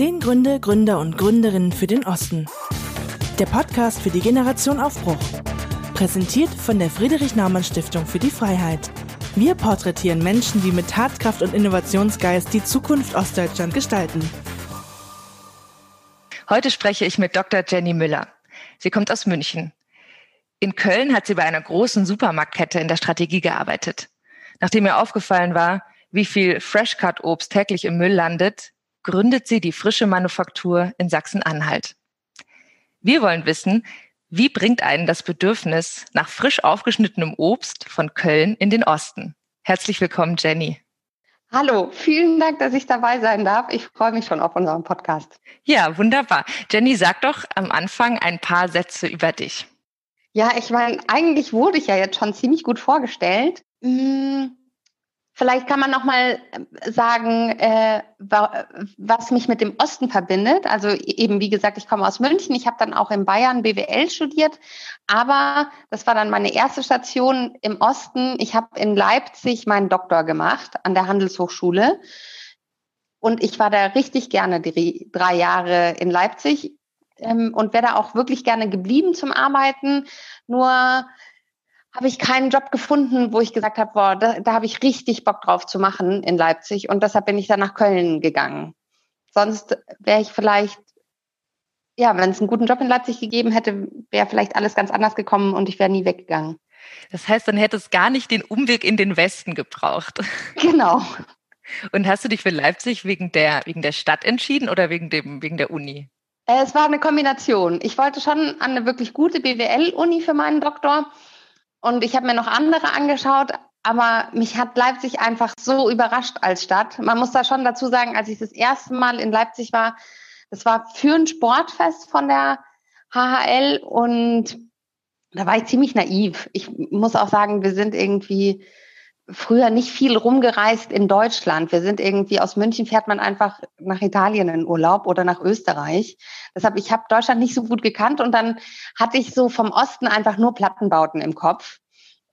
Zehn Gründe, Gründer und Gründerinnen für den Osten. Der Podcast für die Generation Aufbruch. Präsentiert von der Friedrich-Naumann-Stiftung für die Freiheit. Wir porträtieren Menschen, die mit Tatkraft und Innovationsgeist die Zukunft Ostdeutschland gestalten. Heute spreche ich mit Dr. Jenny Müller. Sie kommt aus München. In Köln hat sie bei einer großen Supermarktkette in der Strategie gearbeitet. Nachdem ihr aufgefallen war, wie viel Freshcut-Obst täglich im Müll landet, gründet sie die frische Manufaktur in Sachsen-Anhalt. Wir wollen wissen, wie bringt einen das Bedürfnis nach frisch aufgeschnittenem Obst von Köln in den Osten? Herzlich willkommen, Jenny. Hallo, vielen Dank, dass ich dabei sein darf. Ich freue mich schon auf unseren Podcast. Ja, wunderbar. Jenny, sag doch am Anfang ein paar Sätze über dich. Ja, ich meine, eigentlich wurde ich ja jetzt schon ziemlich gut vorgestellt. Hm, Vielleicht kann man noch mal äh, sagen, äh, was mich mit dem Osten verbindet. Also eben, wie gesagt, ich komme aus München. Ich habe dann auch in Bayern BWL studiert. Aber das war dann meine erste Station im Osten. Ich habe in Leipzig meinen Doktor gemacht an der Handelshochschule. Und ich war da richtig gerne drei Jahre in Leipzig ähm, und wäre da auch wirklich gerne geblieben zum Arbeiten. Nur habe ich keinen Job gefunden, wo ich gesagt habe, boah, da, da habe ich richtig Bock drauf zu machen in Leipzig. Und deshalb bin ich dann nach Köln gegangen. Sonst wäre ich vielleicht, ja, wenn es einen guten Job in Leipzig gegeben hätte, wäre vielleicht alles ganz anders gekommen und ich wäre nie weggegangen. Das heißt, dann hätte es gar nicht den Umweg in den Westen gebraucht. Genau. Und hast du dich für Leipzig wegen der, wegen der Stadt entschieden oder wegen, dem, wegen der Uni? Äh, es war eine Kombination. Ich wollte schon an eine wirklich gute BWL-Uni für meinen Doktor und ich habe mir noch andere angeschaut, aber mich hat Leipzig einfach so überrascht als Stadt. Man muss da schon dazu sagen, als ich das erste Mal in Leipzig war, das war für ein Sportfest von der HHL und da war ich ziemlich naiv. Ich muss auch sagen, wir sind irgendwie früher nicht viel rumgereist in Deutschland. Wir sind irgendwie aus München fährt man einfach nach Italien in Urlaub oder nach Österreich. Deshalb ich habe Deutschland nicht so gut gekannt und dann hatte ich so vom Osten einfach nur Plattenbauten im Kopf.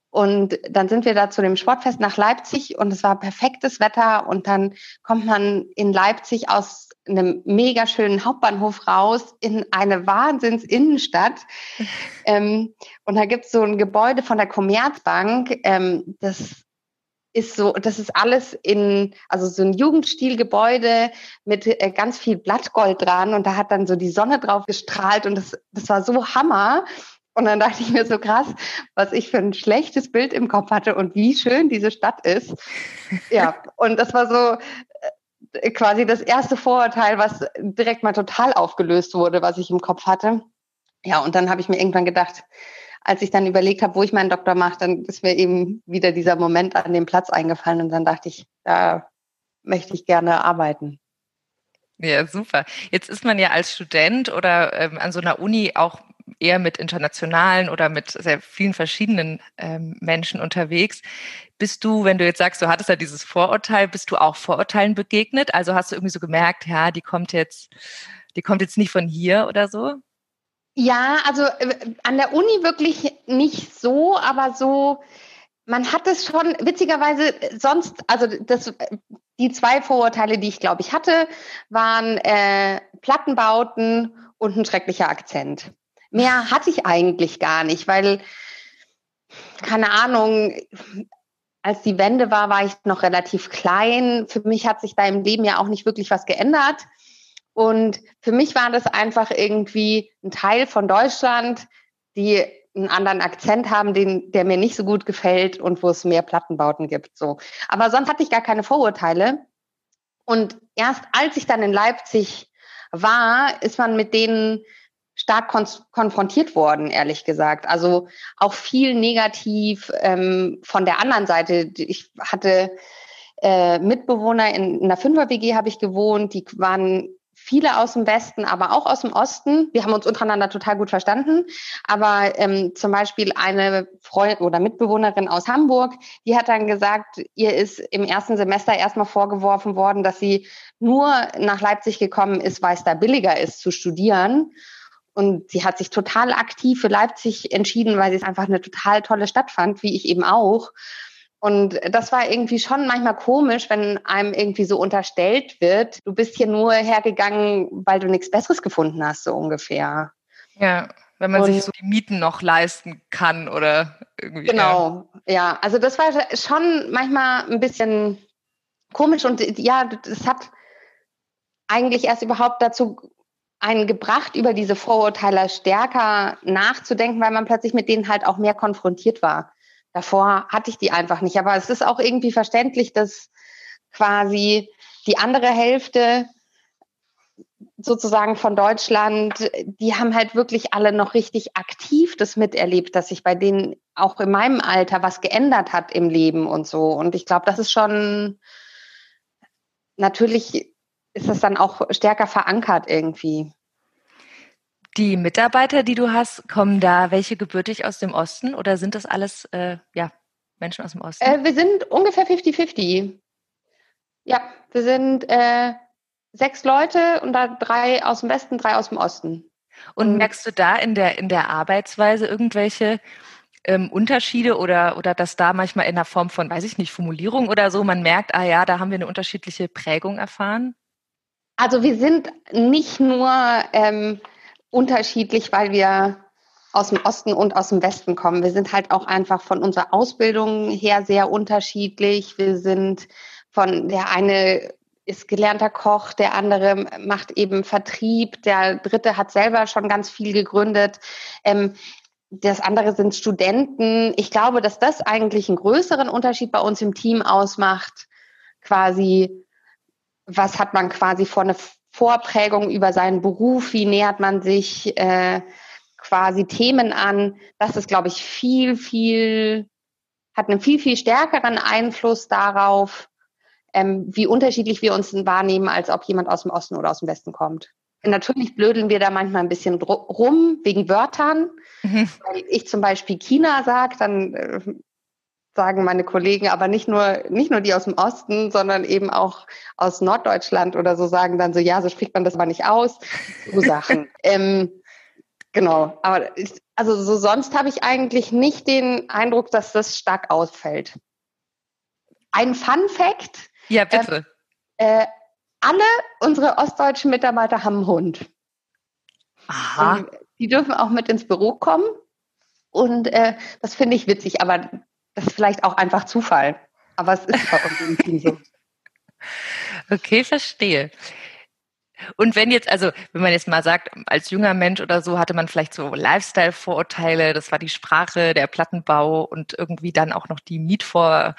Und dann sind wir da zu dem Sportfest nach Leipzig und es war perfektes Wetter und dann kommt man in Leipzig aus einem mega schönen Hauptbahnhof raus in eine Wahnsinns-Innenstadt. ähm, und da gibt's so ein Gebäude von der Commerzbank, ähm, das ist so, das ist alles in, also so ein Jugendstilgebäude mit äh, ganz viel Blattgold dran und da hat dann so die Sonne drauf gestrahlt und das, das war so Hammer. Und dann dachte ich mir so krass, was ich für ein schlechtes Bild im Kopf hatte und wie schön diese Stadt ist. Ja, und das war so äh, quasi das erste Vorurteil, was direkt mal total aufgelöst wurde, was ich im Kopf hatte. Ja, und dann habe ich mir irgendwann gedacht, als ich dann überlegt habe, wo ich meinen Doktor mache, dann ist mir eben wieder dieser Moment an dem Platz eingefallen und dann dachte ich, da möchte ich gerne arbeiten. Ja, super. Jetzt ist man ja als Student oder ähm, an so einer Uni auch eher mit internationalen oder mit sehr vielen verschiedenen ähm, Menschen unterwegs. Bist du, wenn du jetzt sagst, du hattest ja dieses Vorurteil, bist du auch Vorurteilen begegnet? Also hast du irgendwie so gemerkt, ja, die kommt jetzt, die kommt jetzt nicht von hier oder so? Ja, also äh, an der Uni wirklich nicht so, aber so, man hat es schon witzigerweise sonst, also das, die zwei Vorurteile, die ich glaube ich hatte, waren äh, Plattenbauten und ein schrecklicher Akzent. Mehr hatte ich eigentlich gar nicht, weil, keine Ahnung, als die Wende war, war ich noch relativ klein. Für mich hat sich da im Leben ja auch nicht wirklich was geändert. Und für mich war das einfach irgendwie ein Teil von Deutschland, die einen anderen Akzent haben, den, der mir nicht so gut gefällt und wo es mehr Plattenbauten gibt. So. Aber sonst hatte ich gar keine Vorurteile. Und erst als ich dann in Leipzig war, ist man mit denen stark kon konfrontiert worden, ehrlich gesagt. Also auch viel negativ ähm, von der anderen Seite. Ich hatte äh, Mitbewohner in, in einer Fünfer-WG habe ich gewohnt, die waren viele aus dem Westen, aber auch aus dem Osten. Wir haben uns untereinander total gut verstanden. Aber ähm, zum Beispiel eine Freundin oder Mitbewohnerin aus Hamburg, die hat dann gesagt, ihr ist im ersten Semester erstmal vorgeworfen worden, dass sie nur nach Leipzig gekommen ist, weil es da billiger ist zu studieren. Und sie hat sich total aktiv für Leipzig entschieden, weil sie es einfach eine total tolle Stadt fand, wie ich eben auch. Und das war irgendwie schon manchmal komisch, wenn einem irgendwie so unterstellt wird, du bist hier nur hergegangen, weil du nichts Besseres gefunden hast, so ungefähr. Ja, wenn man und, sich so die Mieten noch leisten kann oder irgendwie. Genau, ja. ja. Also das war schon manchmal ein bisschen komisch und ja, das hat eigentlich erst überhaupt dazu einen gebracht, über diese Vorurteile stärker nachzudenken, weil man plötzlich mit denen halt auch mehr konfrontiert war. Davor hatte ich die einfach nicht. Aber es ist auch irgendwie verständlich, dass quasi die andere Hälfte sozusagen von Deutschland, die haben halt wirklich alle noch richtig aktiv das miterlebt, dass sich bei denen auch in meinem Alter was geändert hat im Leben und so. Und ich glaube, das ist schon natürlich ist das dann auch stärker verankert irgendwie. Die Mitarbeiter, die du hast, kommen da welche gebürtig aus dem Osten oder sind das alles äh, ja, Menschen aus dem Osten? Äh, wir sind ungefähr 50-50. Ja, wir sind äh, sechs Leute und da drei aus dem Westen, drei aus dem Osten. Und, und merkst du da in der, in der Arbeitsweise irgendwelche ähm, Unterschiede oder, oder dass da manchmal in der Form von, weiß ich nicht, Formulierung oder so, man merkt, ah ja, da haben wir eine unterschiedliche Prägung erfahren? Also wir sind nicht nur ähm, unterschiedlich, weil wir aus dem Osten und aus dem Westen kommen. Wir sind halt auch einfach von unserer Ausbildung her sehr unterschiedlich. Wir sind von der eine ist gelernter Koch, der andere macht eben Vertrieb, der dritte hat selber schon ganz viel gegründet. Ähm, das andere sind Studenten. Ich glaube, dass das eigentlich einen größeren Unterschied bei uns im Team ausmacht. Quasi, was hat man quasi vor eine Vorprägung über seinen Beruf, wie nähert man sich äh, quasi Themen an. Das ist, glaube ich, viel, viel, hat einen viel, viel stärkeren Einfluss darauf, ähm, wie unterschiedlich wir uns wahrnehmen, als ob jemand aus dem Osten oder aus dem Westen kommt. Natürlich blödeln wir da manchmal ein bisschen rum wegen Wörtern. Mhm. Weil ich zum Beispiel China sage, dann äh, sagen meine Kollegen, aber nicht nur, nicht nur die aus dem Osten, sondern eben auch aus Norddeutschland oder so sagen dann so, ja, so spricht man das aber nicht aus. So Sachen. ähm, genau. Aber also so sonst habe ich eigentlich nicht den Eindruck, dass das stark ausfällt. Ein Fun Fact. Ja, bitte. Äh, äh, alle unsere ostdeutschen Mitarbeiter haben einen Hund. Aha. Und die dürfen auch mit ins Büro kommen. Und äh, das finde ich witzig, aber das ist vielleicht auch einfach Zufall. Aber es ist bei uns im Team so. Okay, verstehe. Und wenn jetzt, also wenn man jetzt mal sagt, als junger Mensch oder so hatte man vielleicht so Lifestyle-Vorurteile, das war die Sprache, der Plattenbau und irgendwie dann auch noch die Mietvorwürfe.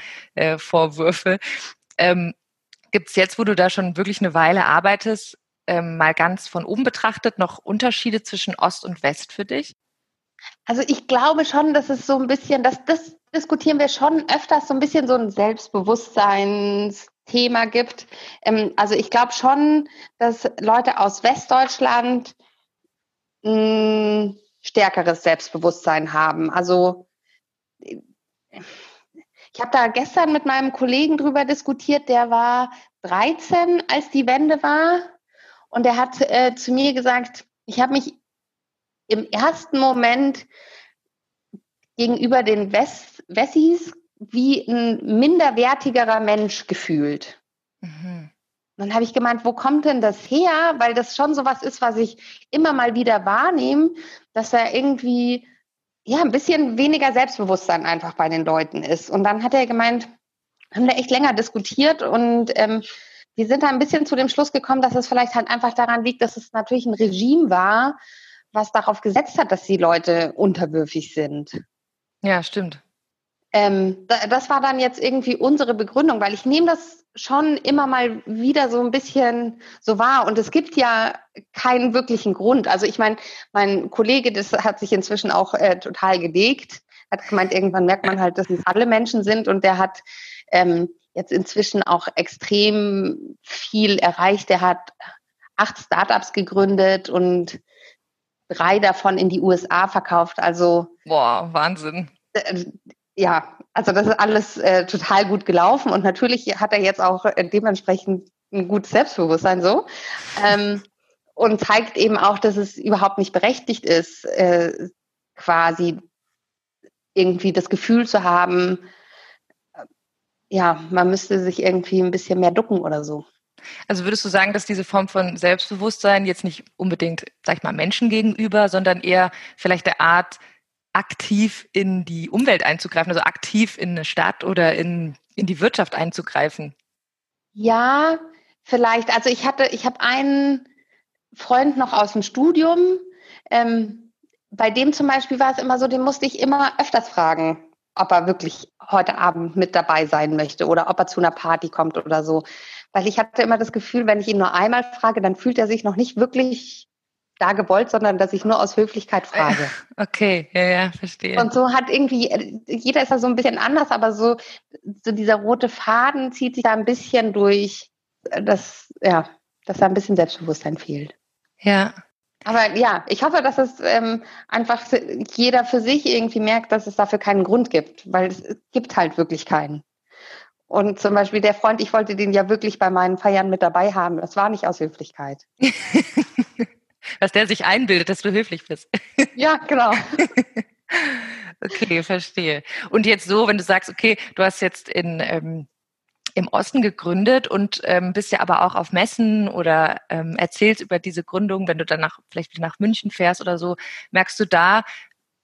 Äh, ähm, Gibt es jetzt, wo du da schon wirklich eine Weile arbeitest, ähm, mal ganz von oben betrachtet, noch Unterschiede zwischen Ost und West für dich? Also ich glaube schon, dass es so ein bisschen, dass das diskutieren wir schon öfters so ein bisschen so ein Selbstbewusstseinsthema gibt. Ähm, also ich glaube schon, dass Leute aus Westdeutschland ein stärkeres Selbstbewusstsein haben. Also ich habe da gestern mit meinem Kollegen drüber diskutiert, der war 13, als die Wende war. Und der hat äh, zu mir gesagt, ich habe mich im ersten Moment gegenüber den West Wessis wie ein minderwertigerer Mensch gefühlt. Mhm. Dann habe ich gemeint, wo kommt denn das her? Weil das schon so was ist, was ich immer mal wieder wahrnehme, dass da irgendwie ja ein bisschen weniger Selbstbewusstsein einfach bei den Leuten ist. Und dann hat er gemeint, haben da echt länger diskutiert und ähm, wir sind da ein bisschen zu dem Schluss gekommen, dass es vielleicht halt einfach daran liegt, dass es natürlich ein Regime war, was darauf gesetzt hat, dass die Leute unterwürfig sind. Ja, stimmt. Ähm, das war dann jetzt irgendwie unsere Begründung, weil ich nehme das schon immer mal wieder so ein bisschen so wahr und es gibt ja keinen wirklichen Grund. Also ich meine, mein Kollege, das hat sich inzwischen auch äh, total gelegt, hat gemeint, irgendwann merkt man halt, dass es alle Menschen sind und der hat ähm, jetzt inzwischen auch extrem viel erreicht. Der hat acht Startups gegründet und drei davon in die USA verkauft. Also Boah, Wahnsinn. Äh, ja, also das ist alles äh, total gut gelaufen und natürlich hat er jetzt auch äh, dementsprechend ein gutes Selbstbewusstsein so ähm, und zeigt eben auch, dass es überhaupt nicht berechtigt ist, äh, quasi irgendwie das Gefühl zu haben, ja, man müsste sich irgendwie ein bisschen mehr ducken oder so. Also würdest du sagen, dass diese Form von Selbstbewusstsein jetzt nicht unbedingt, sag ich mal, Menschen gegenüber, sondern eher vielleicht der Art, aktiv in die Umwelt einzugreifen, also aktiv in eine Stadt oder in, in die Wirtschaft einzugreifen? Ja, vielleicht. Also ich hatte, ich habe einen Freund noch aus dem Studium, ähm, bei dem zum Beispiel war es immer so, den musste ich immer öfters fragen, ob er wirklich heute Abend mit dabei sein möchte oder ob er zu einer Party kommt oder so. Weil ich hatte immer das Gefühl, wenn ich ihn nur einmal frage, dann fühlt er sich noch nicht wirklich da gewollt, sondern dass ich nur aus Höflichkeit frage. Okay, ja, ja, verstehe. Und so hat irgendwie, jeder ist da so ein bisschen anders, aber so, so dieser rote Faden zieht sich da ein bisschen durch, dass, ja, dass da ein bisschen Selbstbewusstsein fehlt. Ja. Aber ja, ich hoffe, dass es ähm, einfach jeder für sich irgendwie merkt, dass es dafür keinen Grund gibt, weil es gibt halt wirklich keinen. Und zum Beispiel der Freund, ich wollte den ja wirklich bei meinen Feiern mit dabei haben. Das war nicht aus Höflichkeit. Was der sich einbildet, dass du höflich bist. Ja, genau. okay, verstehe. Und jetzt so, wenn du sagst, okay, du hast jetzt in ähm, im Osten gegründet und ähm, bist ja aber auch auf Messen oder ähm, erzählst über diese Gründung, wenn du dann nach, vielleicht nach München fährst oder so, merkst du da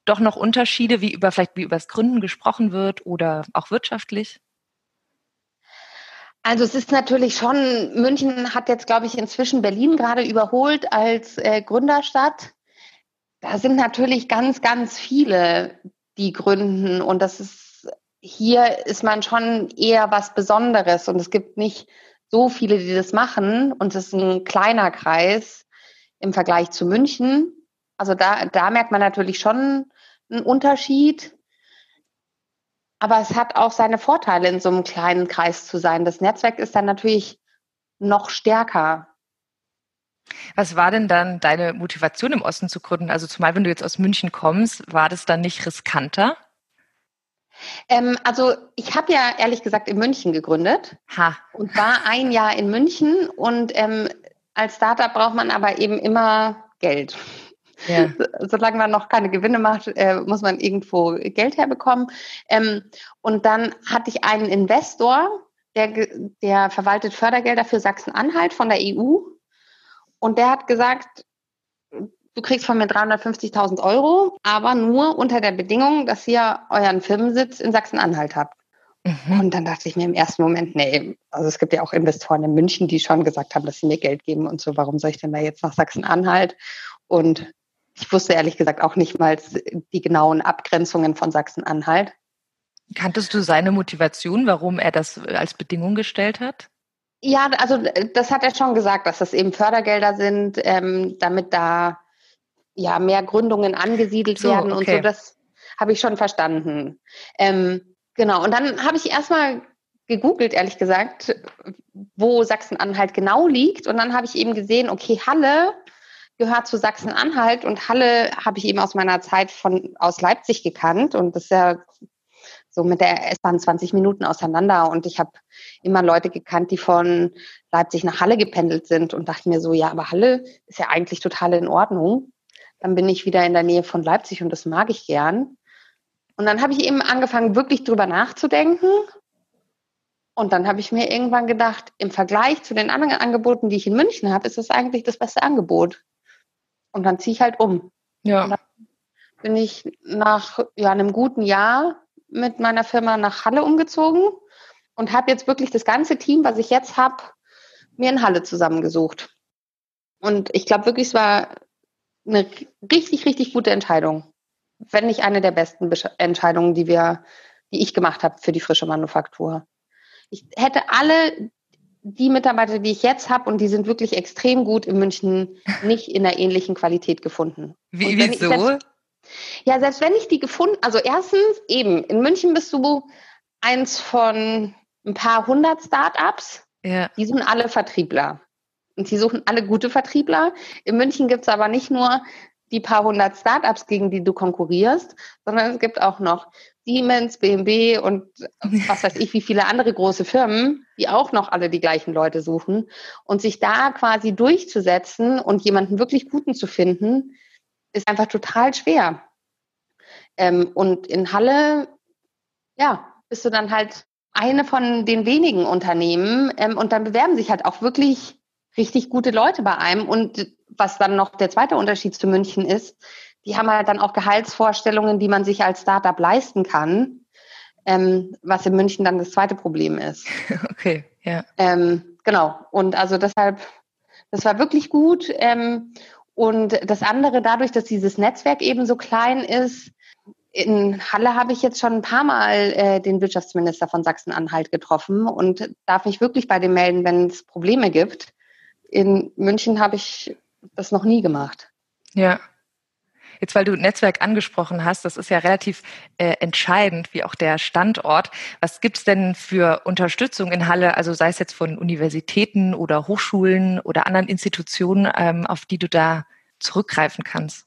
doch noch Unterschiede, wie über vielleicht wie über das Gründen gesprochen wird oder auch wirtschaftlich? Also es ist natürlich schon, München hat jetzt, glaube ich, inzwischen Berlin gerade überholt als äh, Gründerstadt. Da sind natürlich ganz, ganz viele, die gründen und das ist hier ist man schon eher was Besonderes und es gibt nicht so viele, die das machen und es ist ein kleiner Kreis im Vergleich zu München. Also da, da merkt man natürlich schon einen Unterschied. Aber es hat auch seine Vorteile, in so einem kleinen Kreis zu sein. Das Netzwerk ist dann natürlich noch stärker. Was war denn dann deine Motivation im Osten zu gründen? Also zumal wenn du jetzt aus München kommst, war das dann nicht riskanter? Ähm, also ich habe ja ehrlich gesagt in München gegründet ha. und war ein Jahr in München und ähm, als Startup braucht man aber eben immer Geld. Ja. Solange man noch keine Gewinne macht, äh, muss man irgendwo Geld herbekommen. Ähm, und dann hatte ich einen Investor, der, der verwaltet Fördergelder für Sachsen-Anhalt von der EU. Und der hat gesagt, du kriegst von mir 350.000 Euro, aber nur unter der Bedingung, dass ihr euren Firmensitz in Sachsen-Anhalt habt. Mhm. Und dann dachte ich mir im ersten Moment, nee, also es gibt ja auch Investoren in München, die schon gesagt haben, dass sie mir Geld geben und so, warum soll ich denn da jetzt nach Sachsen-Anhalt? Und ich wusste ehrlich gesagt auch nicht mal die genauen Abgrenzungen von Sachsen-Anhalt. Kanntest du seine Motivation, warum er das als Bedingung gestellt hat? Ja, also das hat er schon gesagt, dass das eben Fördergelder sind, ähm, damit da ja, mehr Gründungen angesiedelt so, werden okay. und so. Das habe ich schon verstanden. Ähm, genau. Und dann habe ich erstmal gegoogelt, ehrlich gesagt, wo Sachsen-Anhalt genau liegt. Und dann habe ich eben gesehen, okay, Halle gehört zu Sachsen-Anhalt und Halle habe ich eben aus meiner Zeit von aus Leipzig gekannt und das ist ja so mit der S-Bahn 20 Minuten auseinander und ich habe immer Leute gekannt, die von Leipzig nach Halle gependelt sind und dachte mir so, ja, aber Halle ist ja eigentlich total in Ordnung. Dann bin ich wieder in der Nähe von Leipzig und das mag ich gern. Und dann habe ich eben angefangen, wirklich drüber nachzudenken. Und dann habe ich mir irgendwann gedacht, im Vergleich zu den anderen Angeboten, die ich in München habe, ist das eigentlich das beste Angebot. Und dann ziehe ich halt um. Ja. Und dann bin ich nach ja, einem guten Jahr mit meiner Firma nach Halle umgezogen und habe jetzt wirklich das ganze Team, was ich jetzt habe, mir in Halle zusammengesucht. Und ich glaube wirklich, es war eine richtig, richtig gute Entscheidung. Wenn nicht eine der besten Entscheidungen, die wir, die ich gemacht habe für die frische Manufaktur. Ich hätte alle die Mitarbeiter, die ich jetzt habe, und die sind wirklich extrem gut in München, nicht in einer ähnlichen Qualität gefunden. Wie, wieso? Selbst, ja, selbst wenn ich die gefunden, also erstens eben, in München bist du eins von ein paar hundert Startups. Ja. Die sind alle Vertriebler. Und sie suchen alle gute Vertriebler. In München gibt es aber nicht nur die paar hundert Startups, gegen die du konkurrierst, sondern es gibt auch noch Siemens, BMW und was weiß ich, wie viele andere große Firmen, die auch noch alle die gleichen Leute suchen. Und sich da quasi durchzusetzen und jemanden wirklich Guten zu finden, ist einfach total schwer. Ähm, und in Halle, ja, bist du dann halt eine von den wenigen Unternehmen ähm, und dann bewerben sich halt auch wirklich richtig gute Leute bei einem. Und was dann noch der zweite Unterschied zu München ist, die haben halt dann auch Gehaltsvorstellungen, die man sich als Startup leisten kann, ähm, was in München dann das zweite Problem ist. Okay, ja. Ähm, genau. Und also deshalb, das war wirklich gut. Ähm, und das andere, dadurch, dass dieses Netzwerk eben so klein ist, in Halle habe ich jetzt schon ein paar Mal äh, den Wirtschaftsminister von Sachsen-Anhalt getroffen und darf mich wirklich bei dem melden, wenn es Probleme gibt. In München habe ich das noch nie gemacht. Ja. Jetzt, weil du Netzwerk angesprochen hast, das ist ja relativ äh, entscheidend, wie auch der Standort. Was gibt es denn für Unterstützung in Halle, also sei es jetzt von Universitäten oder Hochschulen oder anderen Institutionen, ähm, auf die du da zurückgreifen kannst?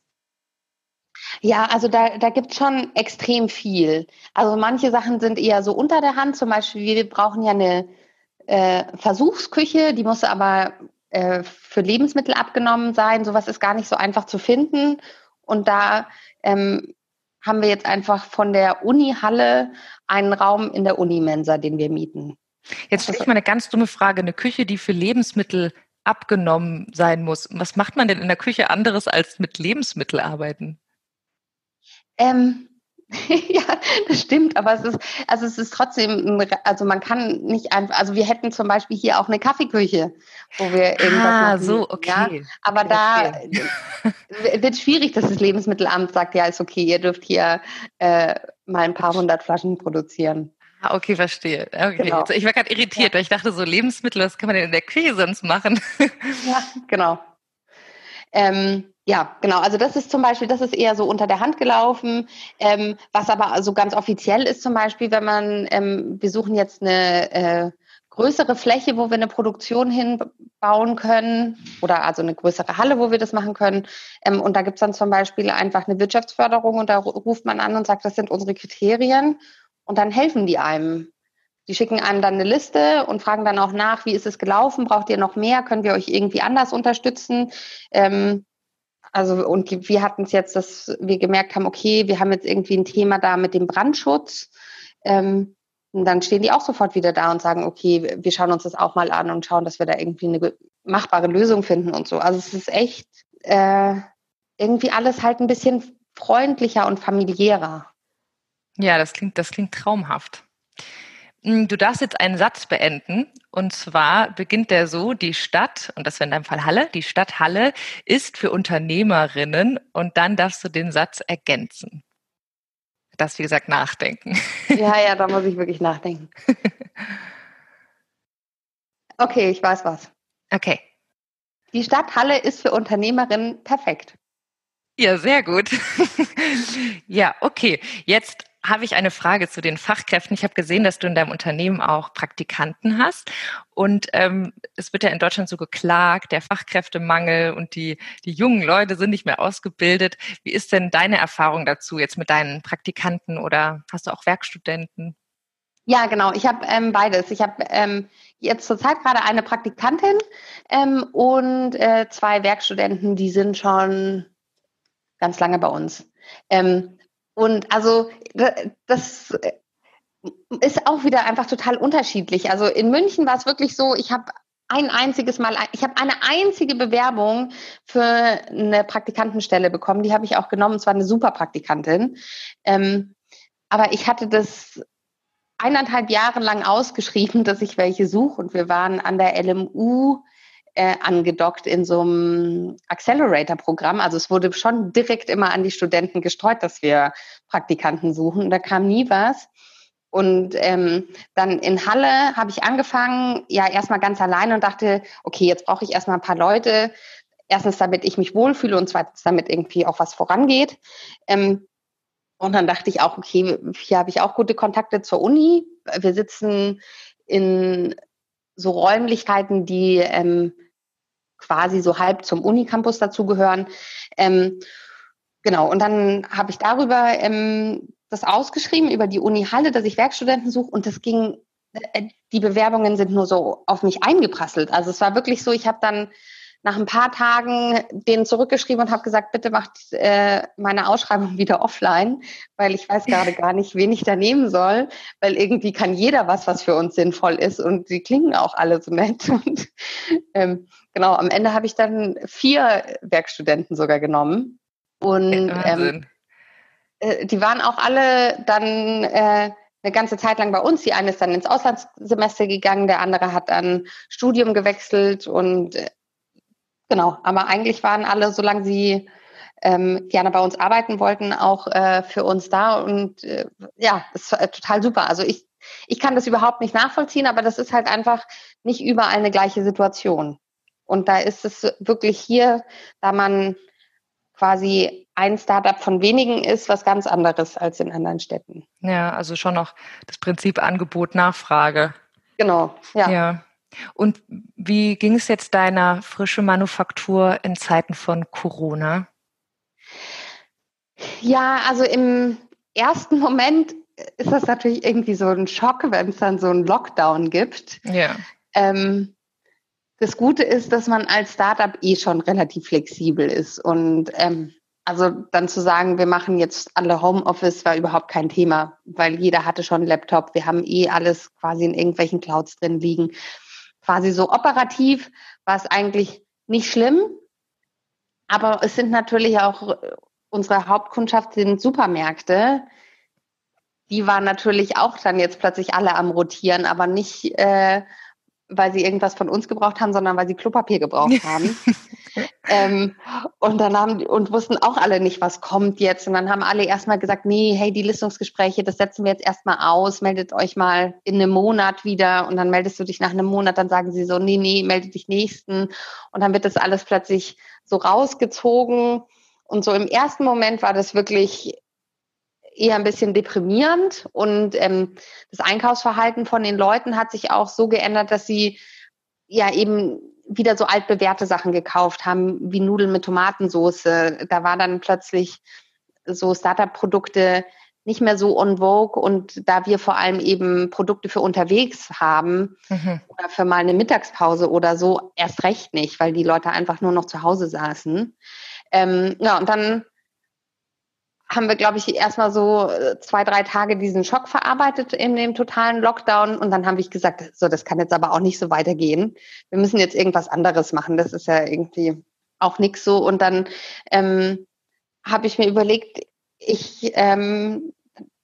Ja, also da, da gibt es schon extrem viel. Also manche Sachen sind eher so unter der Hand. Zum Beispiel, wir brauchen ja eine äh, Versuchsküche, die muss aber äh, für Lebensmittel abgenommen sein. Sowas ist gar nicht so einfach zu finden. Und da ähm, haben wir jetzt einfach von der Uni-Halle einen Raum in der Unimensa, den wir mieten. Jetzt stelle ich mal eine ganz dumme Frage. Eine Küche, die für Lebensmittel abgenommen sein muss. Was macht man denn in der Küche anderes als mit Lebensmittel arbeiten? Ähm, ja, das stimmt, aber es ist, also es ist trotzdem, also man kann nicht einfach, also wir hätten zum Beispiel hier auch eine Kaffeeküche, wo wir irgendwas ah, machen. so, okay. Ja? Aber okay, da wird schwierig, dass das Lebensmittelamt sagt, ja, ist okay, ihr dürft hier äh, mal ein paar hundert Flaschen produzieren. Ah, okay, verstehe. Okay. Genau. Ich war gerade irritiert, ja. weil ich dachte, so Lebensmittel, was kann man denn in der Küche sonst machen? ja, genau. Ähm, ja, genau. Also das ist zum Beispiel, das ist eher so unter der Hand gelaufen. Ähm, was aber also ganz offiziell ist zum Beispiel, wenn man, ähm, wir suchen jetzt eine äh, größere Fläche, wo wir eine Produktion hinbauen können oder also eine größere Halle, wo wir das machen können. Ähm, und da gibt's dann zum Beispiel einfach eine Wirtschaftsförderung und da ruft man an und sagt, das sind unsere Kriterien und dann helfen die einem. Die schicken einem dann eine Liste und fragen dann auch nach, wie ist es gelaufen? Braucht ihr noch mehr? Können wir euch irgendwie anders unterstützen? Ähm, also und wir hatten es jetzt, dass wir gemerkt haben, okay, wir haben jetzt irgendwie ein Thema da mit dem Brandschutz. Ähm, und dann stehen die auch sofort wieder da und sagen, okay, wir schauen uns das auch mal an und schauen, dass wir da irgendwie eine machbare Lösung finden und so. Also es ist echt äh, irgendwie alles halt ein bisschen freundlicher und familiärer. Ja, das klingt, das klingt traumhaft. Hm, du darfst jetzt einen Satz beenden. Und zwar beginnt der so, die Stadt, und das wäre in deinem Fall Halle, die Stadt Halle ist für Unternehmerinnen und dann darfst du den Satz ergänzen. Das, wie gesagt, nachdenken. Ja, ja, da muss ich wirklich nachdenken. Okay, ich weiß was. Okay. Die Stadt Halle ist für Unternehmerinnen perfekt. Ja, sehr gut. ja, okay. Jetzt habe ich eine Frage zu den Fachkräften. Ich habe gesehen, dass du in deinem Unternehmen auch Praktikanten hast. Und ähm, es wird ja in Deutschland so geklagt, der Fachkräftemangel und die, die jungen Leute sind nicht mehr ausgebildet. Wie ist denn deine Erfahrung dazu jetzt mit deinen Praktikanten oder hast du auch Werkstudenten? Ja, genau. Ich habe ähm, beides. Ich habe ähm, jetzt zurzeit gerade eine Praktikantin ähm, und äh, zwei Werkstudenten, die sind schon ganz lange bei uns. Ähm, und also das ist auch wieder einfach total unterschiedlich. Also in München war es wirklich so, ich habe ein einziges Mal, ich habe eine einzige Bewerbung für eine Praktikantenstelle bekommen. Die habe ich auch genommen. Es war eine super Praktikantin. Ähm, aber ich hatte das eineinhalb Jahre lang ausgeschrieben, dass ich welche suche. Und wir waren an der LMU äh, angedockt in so einem Accelerator-Programm. Also es wurde schon direkt immer an die Studenten gestreut, dass wir Praktikanten suchen. Da kam nie was. Und ähm, dann in Halle habe ich angefangen, ja erstmal ganz alleine und dachte, okay, jetzt brauche ich erstmal ein paar Leute. Erstens, damit ich mich wohlfühle und zweitens, damit irgendwie auch was vorangeht. Ähm, und dann dachte ich auch, okay, hier habe ich auch gute Kontakte zur Uni. Wir sitzen in so Räumlichkeiten, die ähm, quasi so halb zum Unicampus dazugehören. Ähm, genau, und dann habe ich darüber ähm, das ausgeschrieben, über die Uni Halle, dass ich Werkstudenten suche und das ging, äh, die Bewerbungen sind nur so auf mich eingeprasselt. Also es war wirklich so, ich habe dann nach ein paar Tagen denen zurückgeschrieben und habe gesagt, bitte macht äh, meine Ausschreibung wieder offline, weil ich weiß gerade gar nicht, wen ich da nehmen soll, weil irgendwie kann jeder was, was für uns sinnvoll ist und die klingen auch alle so nett. Und ähm, genau, am Ende habe ich dann vier Werkstudenten sogar genommen und ähm, äh, die waren auch alle dann äh, eine ganze Zeit lang bei uns. Die eine ist dann ins Auslandssemester gegangen, der andere hat dann Studium gewechselt und äh, genau, aber eigentlich waren alle, solange sie ähm, gerne bei uns arbeiten wollten, auch äh, für uns da und äh, ja, das ist total super. Also ich, ich kann das überhaupt nicht nachvollziehen, aber das ist halt einfach nicht überall eine gleiche Situation. Und da ist es wirklich hier, da man quasi ein Startup von wenigen ist, was ganz anderes als in anderen Städten. Ja, also schon noch das Prinzip Angebot, Nachfrage. Genau, ja. ja. Und wie ging es jetzt deiner frische Manufaktur in Zeiten von Corona? Ja, also im ersten Moment ist das natürlich irgendwie so ein Schock, wenn es dann so einen Lockdown gibt. Ja. Ähm, das Gute ist, dass man als Startup eh schon relativ flexibel ist und ähm, also dann zu sagen, wir machen jetzt alle Homeoffice war überhaupt kein Thema, weil jeder hatte schon einen Laptop. Wir haben eh alles quasi in irgendwelchen Clouds drin liegen. Quasi so operativ war es eigentlich nicht schlimm. Aber es sind natürlich auch unsere Hauptkundschaft sind Supermärkte. Die waren natürlich auch dann jetzt plötzlich alle am Rotieren, aber nicht äh, weil sie irgendwas von uns gebraucht haben, sondern weil sie Klopapier gebraucht haben. ähm, und dann haben und wussten auch alle nicht, was kommt jetzt. Und dann haben alle erstmal gesagt, nee, hey, die Listungsgespräche, das setzen wir jetzt erstmal aus, meldet euch mal in einem Monat wieder und dann meldest du dich nach einem Monat, dann sagen sie so, nee, nee, melde dich nächsten. Und dann wird das alles plötzlich so rausgezogen. Und so im ersten Moment war das wirklich eher ein bisschen deprimierend und ähm, das Einkaufsverhalten von den Leuten hat sich auch so geändert, dass sie ja eben wieder so altbewährte Sachen gekauft haben, wie Nudeln mit Tomatensauce. Da war dann plötzlich so Startup-Produkte nicht mehr so on vogue und da wir vor allem eben Produkte für unterwegs haben mhm. oder für mal eine Mittagspause oder so, erst recht nicht, weil die Leute einfach nur noch zu Hause saßen. Ähm, ja, und dann haben wir, glaube ich, erstmal so äh, zwei, drei Tage diesen Schock verarbeitet in dem totalen Lockdown. Und dann habe ich gesagt, so, das kann jetzt aber auch nicht so weitergehen. Wir müssen jetzt irgendwas anderes machen. Das ist ja irgendwie auch nix so. Und dann ähm, habe ich mir überlegt, ich ähm,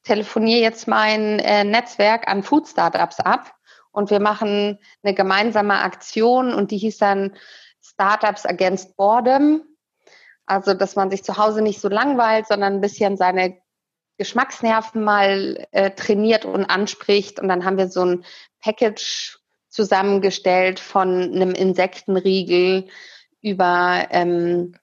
telefoniere jetzt mein äh, Netzwerk an Food Startups ab und wir machen eine gemeinsame Aktion und die hieß dann Startups Against Boredom. Also, dass man sich zu Hause nicht so langweilt, sondern ein bisschen seine Geschmacksnerven mal äh, trainiert und anspricht. Und dann haben wir so ein Package zusammengestellt von einem Insektenriegel über ähm,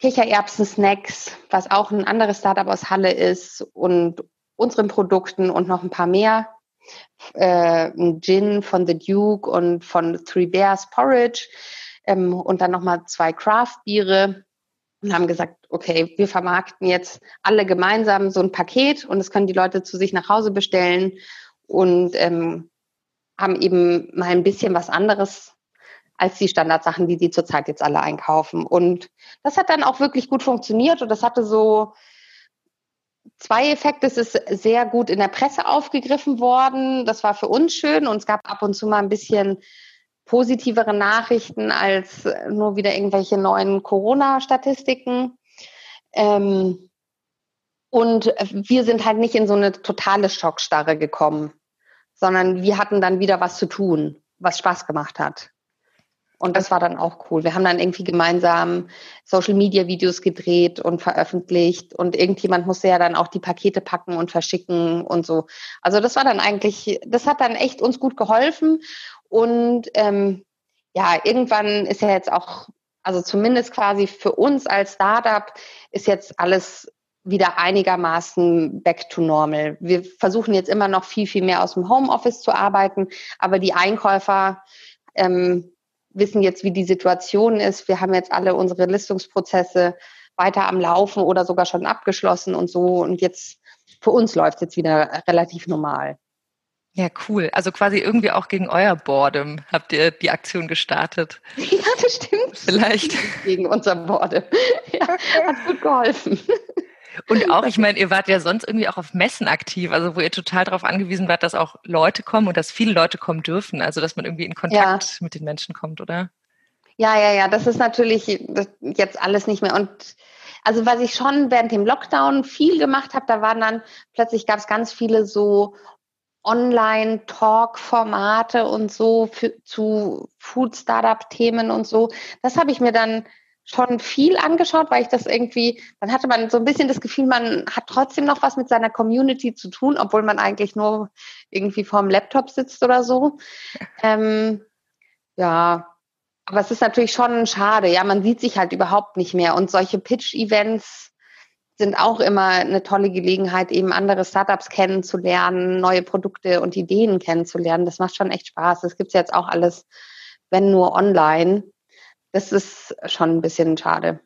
Kichererbsen-Snacks, was auch ein anderes Startup aus Halle ist, und unseren Produkten und noch ein paar mehr. Äh, ein Gin von The Duke und von Three Bears Porridge ähm, und dann nochmal zwei Craft-Biere und haben gesagt, okay, wir vermarkten jetzt alle gemeinsam so ein Paket und das können die Leute zu sich nach Hause bestellen und ähm, haben eben mal ein bisschen was anderes als die Standardsachen, die sie zurzeit jetzt alle einkaufen. Und das hat dann auch wirklich gut funktioniert und das hatte so zwei Effekte. Es ist sehr gut in der Presse aufgegriffen worden. Das war für uns schön und es gab ab und zu mal ein bisschen positivere Nachrichten als nur wieder irgendwelche neuen Corona-Statistiken. Ähm, und wir sind halt nicht in so eine totale Schockstarre gekommen, sondern wir hatten dann wieder was zu tun, was Spaß gemacht hat. Und das war dann auch cool. Wir haben dann irgendwie gemeinsam Social Media Videos gedreht und veröffentlicht und irgendjemand musste ja dann auch die Pakete packen und verschicken und so. Also das war dann eigentlich, das hat dann echt uns gut geholfen und ähm, ja, irgendwann ist ja jetzt auch, also zumindest quasi für uns als Startup ist jetzt alles wieder einigermaßen back to normal. Wir versuchen jetzt immer noch viel, viel mehr aus dem Homeoffice zu arbeiten, aber die Einkäufer ähm, wissen jetzt, wie die Situation ist. Wir haben jetzt alle unsere Listungsprozesse weiter am Laufen oder sogar schon abgeschlossen und so. Und jetzt für uns läuft es jetzt wieder relativ normal. Ja, cool. Also quasi irgendwie auch gegen euer Boredom habt ihr die Aktion gestartet. Ja, das stimmt. Vielleicht. Gegen unser Boredom. Ja, hat gut geholfen. Und auch, ich meine, ihr wart ja sonst irgendwie auch auf Messen aktiv, also wo ihr total darauf angewiesen wart, dass auch Leute kommen und dass viele Leute kommen dürfen, also dass man irgendwie in Kontakt ja. mit den Menschen kommt, oder? Ja, ja, ja, das ist natürlich jetzt alles nicht mehr. Und also was ich schon während dem Lockdown viel gemacht habe, da waren dann plötzlich gab es ganz viele so Online-Talk-Formate und so für, zu Food-Startup-Themen und so. Das habe ich mir dann schon viel angeschaut, weil ich das irgendwie, dann hatte man so ein bisschen das Gefühl, man hat trotzdem noch was mit seiner Community zu tun, obwohl man eigentlich nur irgendwie vorm Laptop sitzt oder so. Ähm, ja, aber es ist natürlich schon schade. Ja, man sieht sich halt überhaupt nicht mehr. Und solche Pitch-Events sind auch immer eine tolle Gelegenheit, eben andere Startups kennenzulernen, neue Produkte und Ideen kennenzulernen. Das macht schon echt Spaß. Das gibt's jetzt auch alles, wenn nur online. Das ist schon ein bisschen schade.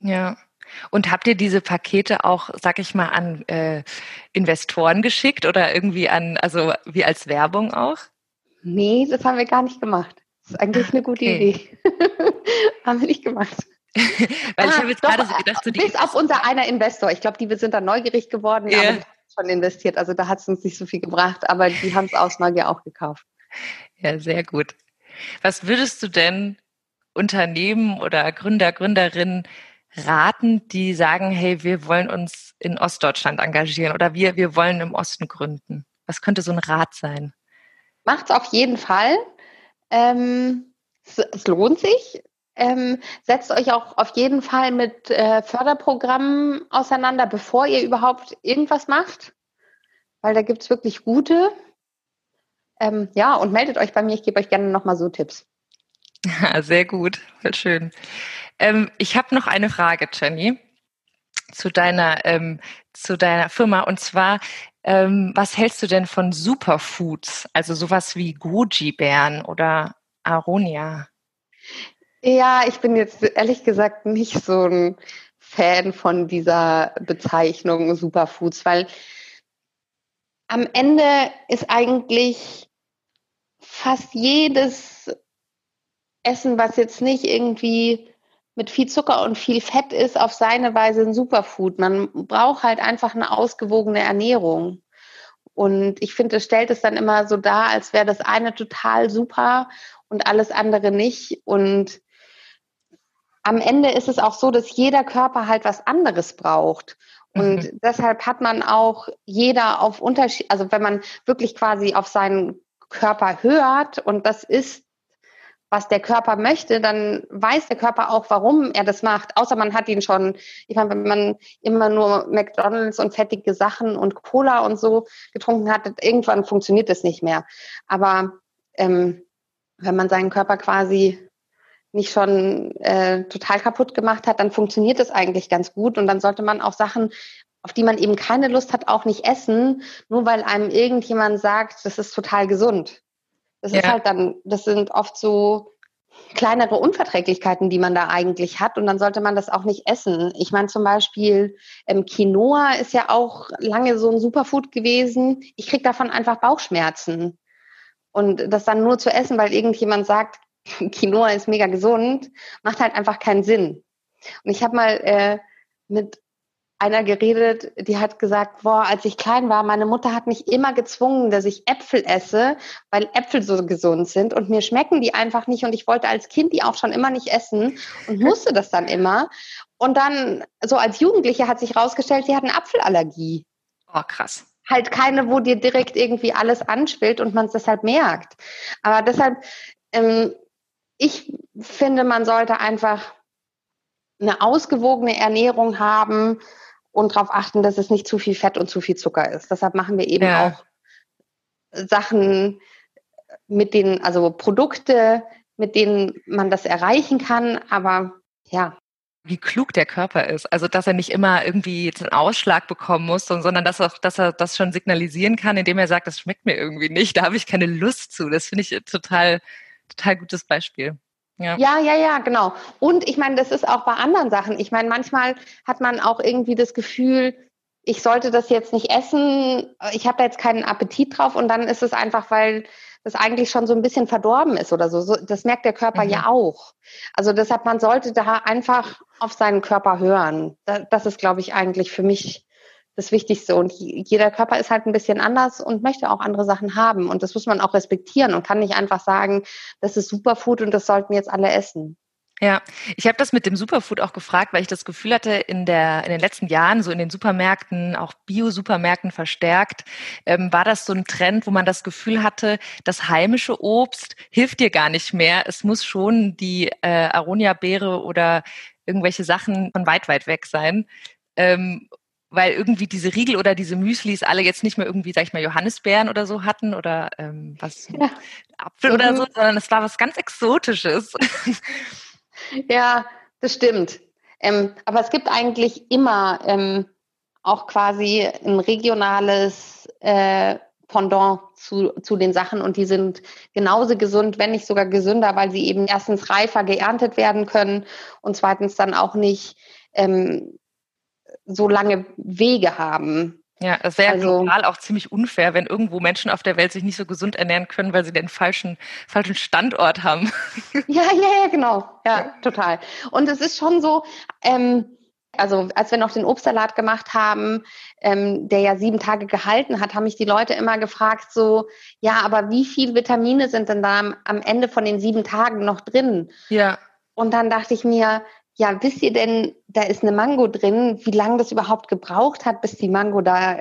Ja. Und habt ihr diese Pakete auch, sag ich mal, an äh, Investoren geschickt oder irgendwie an, also wie als Werbung auch? Nee, das haben wir gar nicht gemacht. Das ist eigentlich eine gute okay. Idee. haben wir nicht gemacht. Weil ich ah, habe jetzt gerade so gedacht, so die bis auf unser einer Investor. Ich glaube, die sind dann neugierig geworden, yeah. aber schon investiert. Also da hat es uns nicht so viel gebracht, aber die haben es aus Neugier auch gekauft. Ja, sehr gut. Was würdest du denn Unternehmen oder Gründer, Gründerinnen raten, die sagen, hey, wir wollen uns in Ostdeutschland engagieren oder wir, wir wollen im Osten gründen? Was könnte so ein Rat sein? Macht es auf jeden Fall. Ähm, es, es, lohnt sich. Ähm, setzt euch auch auf jeden Fall mit äh, Förderprogrammen auseinander, bevor ihr überhaupt irgendwas macht, weil da gibt es wirklich gute. Ähm, ja, und meldet euch bei mir, ich gebe euch gerne nochmal so Tipps. sehr gut, voll schön. Ähm, ich habe noch eine Frage, Jenny, zu deiner, ähm, zu deiner Firma. Und zwar, ähm, was hältst du denn von Superfoods? Also sowas wie Goji-Bären oder Aronia? Ja, ich bin jetzt ehrlich gesagt nicht so ein Fan von dieser Bezeichnung Superfoods, weil am Ende ist eigentlich fast jedes Essen, was jetzt nicht irgendwie mit viel Zucker und viel Fett ist, auf seine Weise ein Superfood. Man braucht halt einfach eine ausgewogene Ernährung. Und ich finde, es stellt es dann immer so dar, als wäre das eine total super und alles andere nicht. Und am Ende ist es auch so, dass jeder Körper halt was anderes braucht. Und mhm. deshalb hat man auch jeder auf Unterschied, also wenn man wirklich quasi auf seinen Körper hört und das ist, was der Körper möchte, dann weiß der Körper auch, warum er das macht. Außer man hat ihn schon, ich meine, wenn man immer nur McDonalds und fettige Sachen und Cola und so getrunken hat, irgendwann funktioniert das nicht mehr. Aber ähm, wenn man seinen Körper quasi nicht schon äh, total kaputt gemacht hat, dann funktioniert es eigentlich ganz gut. Und dann sollte man auch Sachen, auf die man eben keine Lust hat, auch nicht essen, nur weil einem irgendjemand sagt, das ist total gesund. Das ja. ist halt dann, das sind oft so kleinere Unverträglichkeiten, die man da eigentlich hat. Und dann sollte man das auch nicht essen. Ich meine zum Beispiel, ähm, Quinoa ist ja auch lange so ein Superfood gewesen. Ich kriege davon einfach Bauchschmerzen. Und das dann nur zu essen, weil irgendjemand sagt, Quinoa ist mega gesund, macht halt einfach keinen Sinn. Und ich habe mal äh, mit einer geredet, die hat gesagt, boah, als ich klein war, meine Mutter hat mich immer gezwungen, dass ich Äpfel esse, weil Äpfel so gesund sind und mir schmecken die einfach nicht und ich wollte als Kind die auch schon immer nicht essen und musste das dann immer. Und dann, so als Jugendliche hat sich rausgestellt, sie hat eine Apfelallergie. Oh, krass. Halt keine, wo dir direkt irgendwie alles anschwillt und man es deshalb merkt. Aber deshalb ähm, ich finde, man sollte einfach eine ausgewogene Ernährung haben und darauf achten, dass es nicht zu viel Fett und zu viel Zucker ist. Deshalb machen wir eben ja. auch Sachen mit denen, also Produkte, mit denen man das erreichen kann. Aber ja, wie klug der Körper ist. Also, dass er nicht immer irgendwie jetzt einen Ausschlag bekommen muss, sondern dass, auch, dass er das schon signalisieren kann, indem er sagt, das schmeckt mir irgendwie nicht, da habe ich keine Lust zu. Das finde ich total total gutes Beispiel. Ja. ja, ja, ja, genau. Und ich meine, das ist auch bei anderen Sachen. Ich meine, manchmal hat man auch irgendwie das Gefühl, ich sollte das jetzt nicht essen, ich habe da jetzt keinen Appetit drauf und dann ist es einfach, weil das eigentlich schon so ein bisschen verdorben ist oder so. so das merkt der Körper mhm. ja auch. Also deshalb, man sollte da einfach auf seinen Körper hören. Das ist, glaube ich, eigentlich für mich das Wichtigste. Und jeder Körper ist halt ein bisschen anders und möchte auch andere Sachen haben. Und das muss man auch respektieren und kann nicht einfach sagen, das ist Superfood und das sollten jetzt alle essen. Ja, ich habe das mit dem Superfood auch gefragt, weil ich das Gefühl hatte, in, der, in den letzten Jahren, so in den Supermärkten, auch Bio-Supermärkten verstärkt, ähm, war das so ein Trend, wo man das Gefühl hatte, das heimische Obst hilft dir gar nicht mehr. Es muss schon die äh, Aronia-Beere oder irgendwelche Sachen von weit, weit weg sein. Ähm, weil irgendwie diese Riegel oder diese Müslis alle jetzt nicht mehr irgendwie, sag ich mal, Johannisbeeren oder so hatten oder ähm, was, ja. Apfel oder so, sondern es war was ganz Exotisches. Ja, das stimmt. Ähm, aber es gibt eigentlich immer ähm, auch quasi ein regionales äh, Pendant zu, zu den Sachen und die sind genauso gesund, wenn nicht sogar gesünder, weil sie eben erstens reifer geerntet werden können und zweitens dann auch nicht ähm, so lange Wege haben. Ja, das wäre also, global auch ziemlich unfair, wenn irgendwo Menschen auf der Welt sich nicht so gesund ernähren können, weil sie den falschen, falschen Standort haben. Ja, ja, ja, genau. Ja, total. Und es ist schon so, ähm, also als wir noch den Obstsalat gemacht haben, ähm, der ja sieben Tage gehalten hat, haben mich die Leute immer gefragt, so, ja, aber wie viel Vitamine sind denn da am, am Ende von den sieben Tagen noch drin? Ja. Und dann dachte ich mir, ja, wisst ihr denn, da ist eine Mango drin, wie lange das überhaupt gebraucht hat, bis die Mango da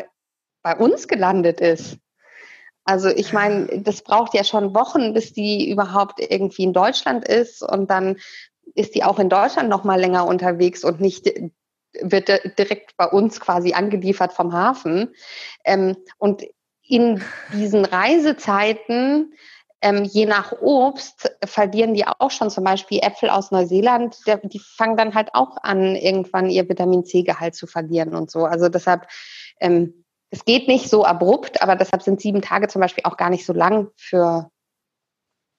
bei uns gelandet ist? Also ich meine, das braucht ja schon Wochen, bis die überhaupt irgendwie in Deutschland ist und dann ist die auch in Deutschland noch mal länger unterwegs und nicht wird direkt bei uns quasi angeliefert vom Hafen. Ähm, und in diesen Reisezeiten ähm, je nach Obst verlieren die auch schon zum Beispiel Äpfel aus Neuseeland, die fangen dann halt auch an, irgendwann ihr Vitamin C-Gehalt zu verlieren und so. Also deshalb, ähm, es geht nicht so abrupt, aber deshalb sind sieben Tage zum Beispiel auch gar nicht so lang für,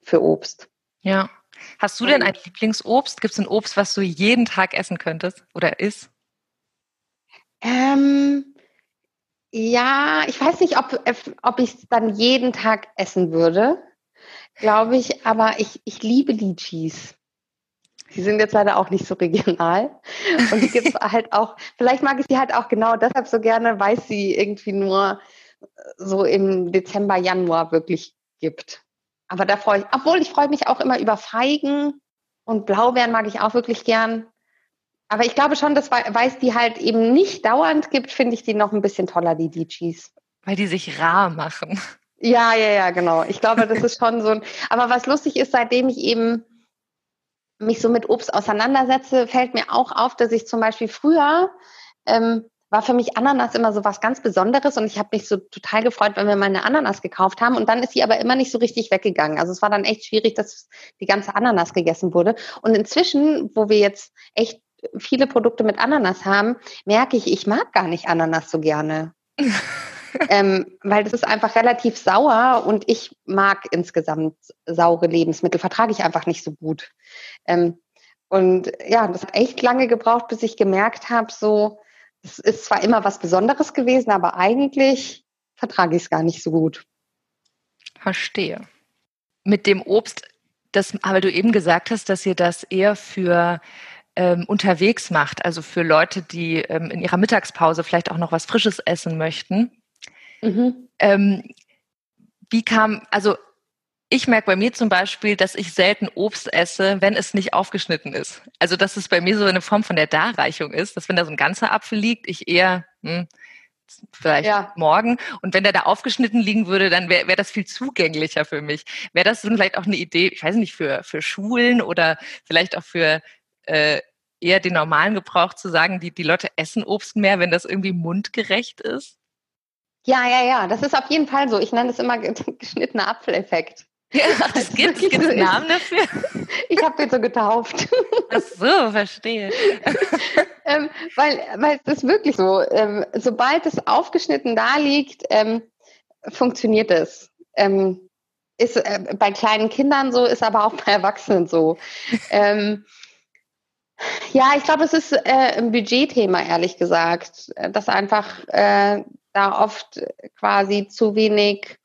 für Obst. Ja. Hast du denn ein Lieblingsobst? Gibt es ein Obst, was du jeden Tag essen könntest oder isst? Ähm, ja, ich weiß nicht, ob, ob ich es dann jeden Tag essen würde glaube ich, aber ich, ich liebe. Die sind jetzt leider auch nicht so regional. Und die gibt es halt auch, vielleicht mag ich sie halt auch genau deshalb so gerne, weil es sie irgendwie nur so im Dezember, Januar wirklich gibt. Aber da freue ich, obwohl ich freue mich auch immer über Feigen und Blaubeeren mag ich auch wirklich gern. Aber ich glaube schon, dass weil es die halt eben nicht dauernd gibt, finde ich die noch ein bisschen toller, die Litchis. Weil die sich rar machen. Ja, ja, ja, genau. Ich glaube, das ist schon so ein. Aber was lustig ist, seitdem ich eben mich so mit Obst auseinandersetze, fällt mir auch auf, dass ich zum Beispiel früher ähm, war für mich Ananas immer so was ganz Besonderes und ich habe mich so total gefreut, wenn wir mal eine Ananas gekauft haben und dann ist sie aber immer nicht so richtig weggegangen. Also es war dann echt schwierig, dass die ganze Ananas gegessen wurde. Und inzwischen, wo wir jetzt echt viele Produkte mit Ananas haben, merke ich, ich mag gar nicht Ananas so gerne. ähm, weil das ist einfach relativ sauer und ich mag insgesamt saure Lebensmittel, vertrage ich einfach nicht so gut. Ähm, und ja, das hat echt lange gebraucht, bis ich gemerkt habe, so, es ist zwar immer was Besonderes gewesen, aber eigentlich vertrage ich es gar nicht so gut. Verstehe. Mit dem Obst, das, aber du eben gesagt hast, dass ihr das eher für ähm, unterwegs macht, also für Leute, die ähm, in ihrer Mittagspause vielleicht auch noch was Frisches essen möchten. Mhm. Ähm, wie kam, also ich merke bei mir zum Beispiel, dass ich selten Obst esse, wenn es nicht aufgeschnitten ist. Also dass es bei mir so eine Form von der Darreichung ist, dass wenn da so ein ganzer Apfel liegt, ich eher hm, vielleicht ja. morgen und wenn der da aufgeschnitten liegen würde, dann wäre wär das viel zugänglicher für mich. Wäre das dann vielleicht auch eine Idee, ich weiß nicht, für, für Schulen oder vielleicht auch für äh, eher den normalen Gebrauch zu sagen, die, die Leute essen Obst mehr, wenn das irgendwie mundgerecht ist? Ja, ja, ja, das ist auf jeden Fall so. Ich nenne das immer geschnittener Apfeleffekt. Ja, das gibt es einen Namen dafür. Ich habe den so getauft. Ach so, verstehe. ähm, weil, weil es ist wirklich so. Ähm, sobald es aufgeschnitten da liegt, ähm, funktioniert es. Ähm, ist äh, bei kleinen Kindern so, ist aber auch bei Erwachsenen so. Ähm, Ja, ich glaube, es ist äh, ein Budgetthema, ehrlich gesagt, dass einfach äh, da oft quasi zu wenig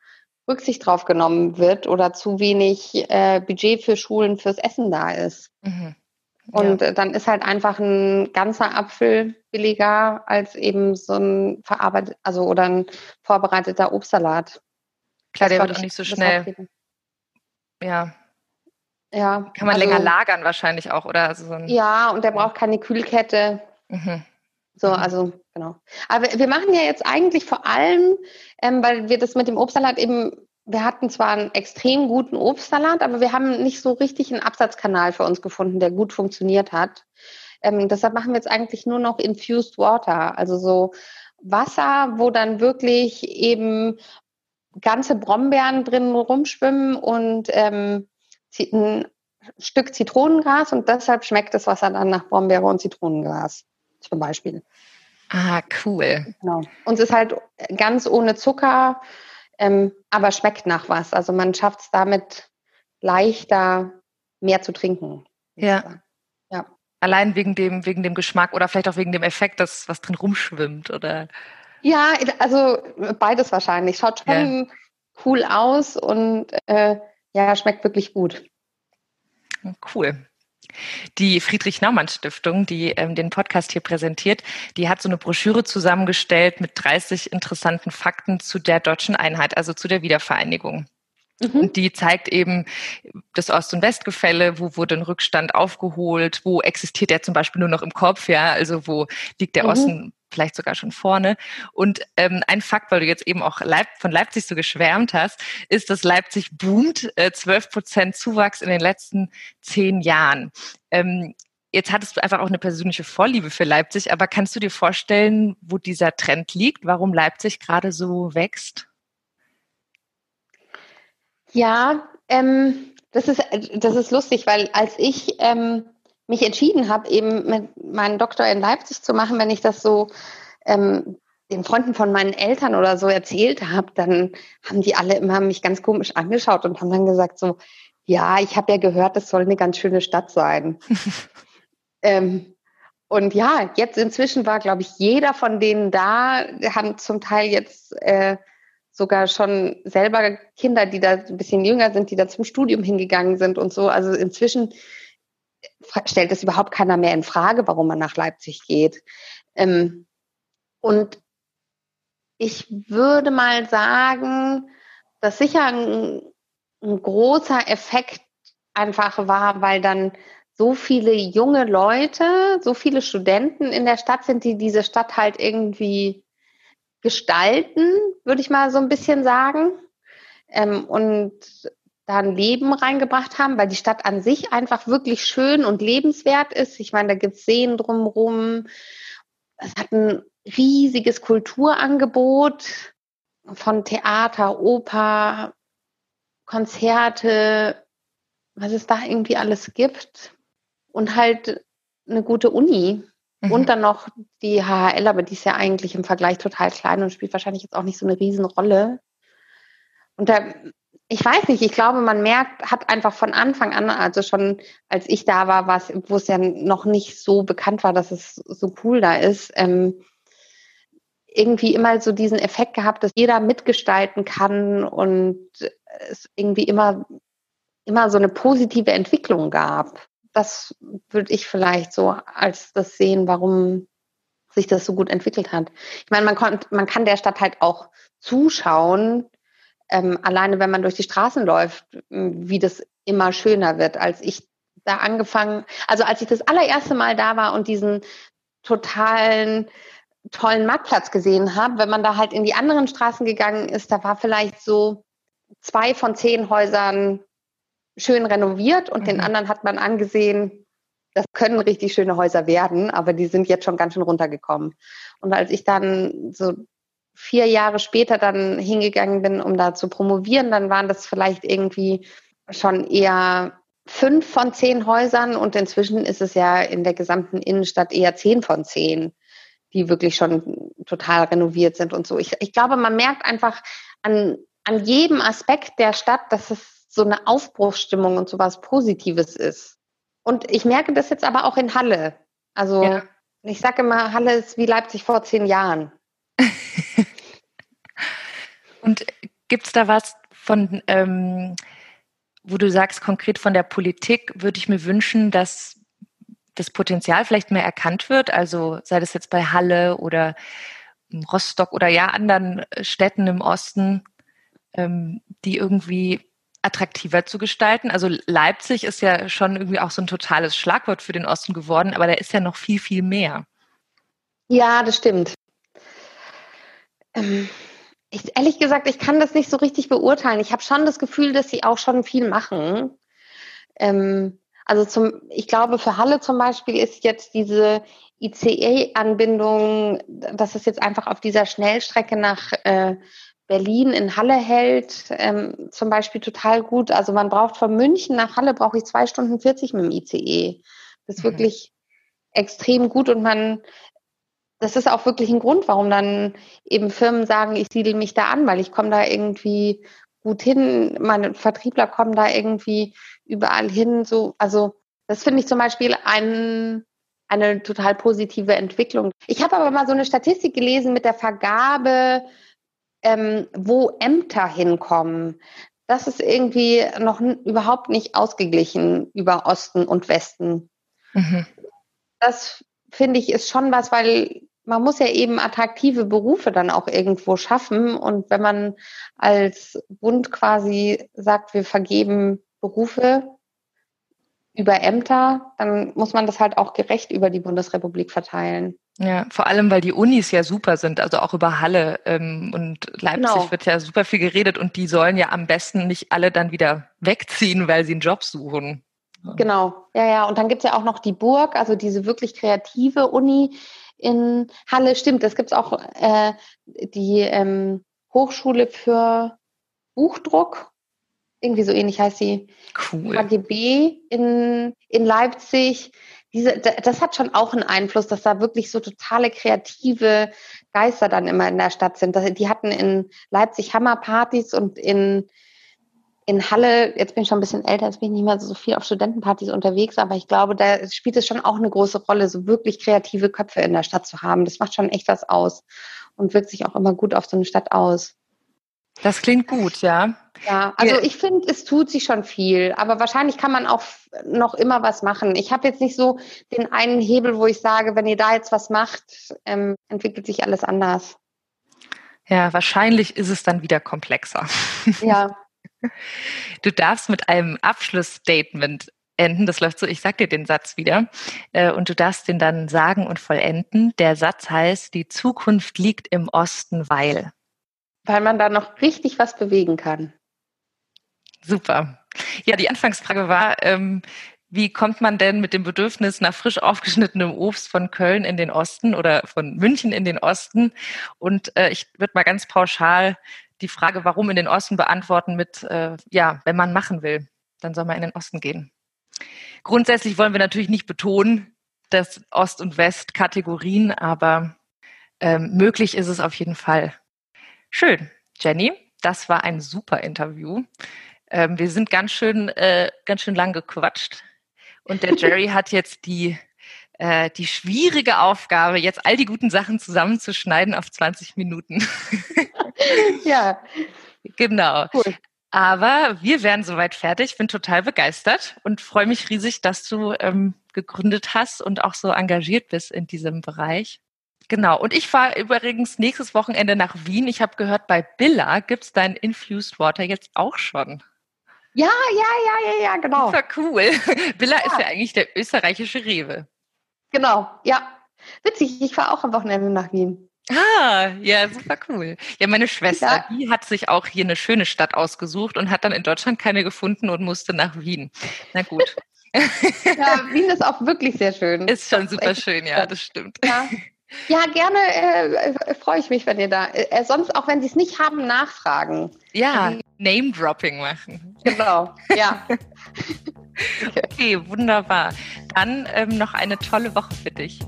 Rücksicht drauf genommen wird oder zu wenig äh, Budget für Schulen fürs Essen da ist. Mhm. Und ja. dann ist halt einfach ein ganzer Apfel billiger als eben so ein verarbeitet, also oder ein vorbereiteter Obstsalat. Klar, das der wird auch nicht so schnell. Ja. Ja. Kann man also, länger lagern wahrscheinlich auch, oder? Also so ja, und der braucht keine Kühlkette. Mhm. So, mhm. also genau. Aber wir machen ja jetzt eigentlich vor allem, ähm, weil wir das mit dem Obstsalat eben, wir hatten zwar einen extrem guten Obstsalat, aber wir haben nicht so richtig einen Absatzkanal für uns gefunden, der gut funktioniert hat. Ähm, deshalb machen wir jetzt eigentlich nur noch Infused Water, also so Wasser, wo dann wirklich eben ganze Brombeeren drin rumschwimmen und ähm, ein Stück Zitronengras und deshalb schmeckt das Wasser dann nach Brombeere und Zitronengras zum Beispiel. Ah, cool. Genau. Und es ist halt ganz ohne Zucker, ähm, aber schmeckt nach was. Also man schafft es damit leichter, mehr zu trinken. Ja. ja. Allein wegen dem, wegen dem Geschmack oder vielleicht auch wegen dem Effekt, dass was drin rumschwimmt, oder? Ja, also beides wahrscheinlich. Schaut schon ja. cool aus und äh, ja, schmeckt wirklich gut. Cool. Die Friedrich-Naumann-Stiftung, die ähm, den Podcast hier präsentiert, die hat so eine Broschüre zusammengestellt mit 30 interessanten Fakten zu der deutschen Einheit, also zu der Wiedervereinigung. Mhm. Und die zeigt eben das Ost- und Westgefälle, wo wurde ein Rückstand aufgeholt, wo existiert er zum Beispiel nur noch im Kopf, ja, also wo liegt der mhm. Osten vielleicht sogar schon vorne. Und ähm, ein Fakt, weil du jetzt eben auch Leip von Leipzig so geschwärmt hast, ist, dass Leipzig boomt, äh, 12 Prozent Zuwachs in den letzten zehn Jahren. Ähm, Jetzt hattest du einfach auch eine persönliche Vorliebe für Leipzig, aber kannst du dir vorstellen, wo dieser Trend liegt, warum Leipzig gerade so wächst? Ja, ähm, das, ist, das ist lustig, weil als ich ähm, mich entschieden habe, eben mit meinem Doktor in Leipzig zu machen, wenn ich das so ähm, den Freunden von meinen Eltern oder so erzählt habe, dann haben die alle immer mich ganz komisch angeschaut und haben dann gesagt so, ja, ich habe ja gehört, das soll eine ganz schöne Stadt sein. ähm, und ja, jetzt inzwischen war, glaube ich, jeder von denen da, haben zum Teil jetzt äh, sogar schon selber Kinder, die da ein bisschen jünger sind, die da zum Studium hingegangen sind und so. Also inzwischen stellt es überhaupt keiner mehr in Frage, warum man nach Leipzig geht. Ähm, und ich würde mal sagen, dass sicher ein, ein großer Effekt einfach war, weil dann so viele junge Leute, so viele Studenten in der Stadt sind, die diese Stadt halt irgendwie gestalten, würde ich mal so ein bisschen sagen. Ähm, und da ein Leben reingebracht haben, weil die Stadt an sich einfach wirklich schön und lebenswert ist. Ich meine, da gibt es Seen drumherum. Es hat ein riesiges Kulturangebot von Theater, Oper, Konzerte, was es da irgendwie alles gibt. Und halt eine gute Uni. Mhm. Und dann noch die HHL, aber die ist ja eigentlich im Vergleich total klein und spielt wahrscheinlich jetzt auch nicht so eine Riesenrolle. Und da ich weiß nicht, ich glaube, man merkt, hat einfach von Anfang an, also schon als ich da war, wo es ja noch nicht so bekannt war, dass es so cool da ist, ähm, irgendwie immer so diesen Effekt gehabt, dass jeder mitgestalten kann und es irgendwie immer, immer so eine positive Entwicklung gab. Das würde ich vielleicht so als das sehen, warum sich das so gut entwickelt hat. Ich meine, man, kommt, man kann der Stadt halt auch zuschauen, ähm, alleine wenn man durch die Straßen läuft, wie das immer schöner wird. Als ich da angefangen, also als ich das allererste Mal da war und diesen totalen tollen Marktplatz gesehen habe, wenn man da halt in die anderen Straßen gegangen ist, da war vielleicht so zwei von zehn Häusern schön renoviert und mhm. den anderen hat man angesehen, das können richtig schöne Häuser werden, aber die sind jetzt schon ganz schön runtergekommen. Und als ich dann so vier Jahre später dann hingegangen bin, um da zu promovieren, dann waren das vielleicht irgendwie schon eher fünf von zehn Häusern und inzwischen ist es ja in der gesamten Innenstadt eher zehn von zehn, die wirklich schon total renoviert sind und so. Ich, ich glaube, man merkt einfach an, an jedem Aspekt der Stadt, dass es so eine Aufbruchsstimmung und so was Positives ist. Und ich merke das jetzt aber auch in Halle. Also ja. ich sage immer, Halle ist wie Leipzig vor zehn Jahren. Und gibt es da was von, ähm, wo du sagst, konkret von der Politik würde ich mir wünschen, dass das Potenzial vielleicht mehr erkannt wird? Also sei das jetzt bei Halle oder Rostock oder ja anderen Städten im Osten, ähm, die irgendwie attraktiver zu gestalten. Also Leipzig ist ja schon irgendwie auch so ein totales Schlagwort für den Osten geworden, aber da ist ja noch viel, viel mehr. Ja, das stimmt. Ähm, ich, ehrlich gesagt, ich kann das nicht so richtig beurteilen. Ich habe schon das Gefühl, dass sie auch schon viel machen. Ähm, also zum, ich glaube, für Halle zum Beispiel ist jetzt diese ICE-Anbindung, dass es jetzt einfach auf dieser Schnellstrecke nach äh, Berlin in Halle hält, ähm, zum Beispiel total gut. Also man braucht von München nach Halle brauche ich zwei Stunden 40 mit dem ICE. Das ist mhm. wirklich extrem gut und man, das ist auch wirklich ein Grund, warum dann eben Firmen sagen, ich siedle mich da an, weil ich komme da irgendwie gut hin, meine Vertriebler kommen da irgendwie überall hin. So, also das finde ich zum Beispiel ein, eine total positive Entwicklung. Ich habe aber mal so eine Statistik gelesen mit der Vergabe ähm, wo Ämter hinkommen, das ist irgendwie noch überhaupt nicht ausgeglichen über Osten und Westen. Mhm. Das finde ich ist schon was, weil man muss ja eben attraktive Berufe dann auch irgendwo schaffen. Und wenn man als Bund quasi sagt, wir vergeben Berufe über Ämter, dann muss man das halt auch gerecht über die Bundesrepublik verteilen. Ja, vor allem, weil die Unis ja super sind, also auch über Halle ähm, und Leipzig genau. wird ja super viel geredet und die sollen ja am besten nicht alle dann wieder wegziehen, weil sie einen Job suchen. Genau, ja, ja. Und dann gibt's ja auch noch die Burg, also diese wirklich kreative Uni in Halle. Stimmt, das gibt's auch äh, die ähm, Hochschule für Buchdruck. Irgendwie so ähnlich heißt sie. Cool. HGB in, in Leipzig diese, das hat schon auch einen Einfluss, dass da wirklich so totale kreative Geister dann immer in der Stadt sind. Die hatten in Leipzig Hammerpartys und in, in Halle, jetzt bin ich schon ein bisschen älter, jetzt bin ich nicht mehr so viel auf Studentenpartys unterwegs, aber ich glaube, da spielt es schon auch eine große Rolle, so wirklich kreative Köpfe in der Stadt zu haben. Das macht schon echt was aus und wirkt sich auch immer gut auf so eine Stadt aus. Das klingt gut, ja. Ja, also ich finde, es tut sich schon viel, aber wahrscheinlich kann man auch noch immer was machen. Ich habe jetzt nicht so den einen Hebel, wo ich sage, wenn ihr da jetzt was macht, ähm, entwickelt sich alles anders. Ja, wahrscheinlich ist es dann wieder komplexer. Ja. Du darfst mit einem Abschlussstatement enden. Das läuft so, ich sag dir den Satz wieder. Äh, und du darfst den dann sagen und vollenden. Der Satz heißt, die Zukunft liegt im Osten, weil. Weil man da noch richtig was bewegen kann. Super. Ja, die Anfangsfrage war, ähm, wie kommt man denn mit dem Bedürfnis nach frisch aufgeschnittenem Obst von Köln in den Osten oder von München in den Osten? Und äh, ich würde mal ganz pauschal die Frage, warum in den Osten beantworten mit, äh, ja, wenn man machen will, dann soll man in den Osten gehen. Grundsätzlich wollen wir natürlich nicht betonen, dass Ost und West Kategorien, aber ähm, möglich ist es auf jeden Fall. Schön. Jenny, das war ein super Interview. Ähm, wir sind ganz schön, äh, ganz schön lang gequatscht. Und der Jerry hat jetzt die, äh, die schwierige Aufgabe, jetzt all die guten Sachen zusammenzuschneiden auf 20 Minuten. ja. Genau. Cool. Aber wir werden soweit fertig. Ich bin total begeistert und freue mich riesig, dass du ähm, gegründet hast und auch so engagiert bist in diesem Bereich. Genau. Und ich fahre übrigens nächstes Wochenende nach Wien. Ich habe gehört, bei Billa gibt es dein Infused Water jetzt auch schon. Ja, ja, ja, ja, ja, genau. Super cool. Billa ja. ist ja eigentlich der österreichische Rewe. Genau, ja. Witzig, ich fahre auch am Wochenende nach Wien. Ah, ja, super cool. Ja, meine Schwester, ja. die hat sich auch hier eine schöne Stadt ausgesucht und hat dann in Deutschland keine gefunden und musste nach Wien. Na gut. ja, Wien ist auch wirklich sehr schön. Ist schon super schön, ja, das stimmt. Ja. Ja, gerne äh, äh, freue ich mich, wenn ihr da. Äh, sonst, auch wenn sie es nicht haben, nachfragen. Ja, Name-Dropping machen. Genau, ja. okay. okay. wunderbar. Dann ähm, noch eine tolle Woche für dich.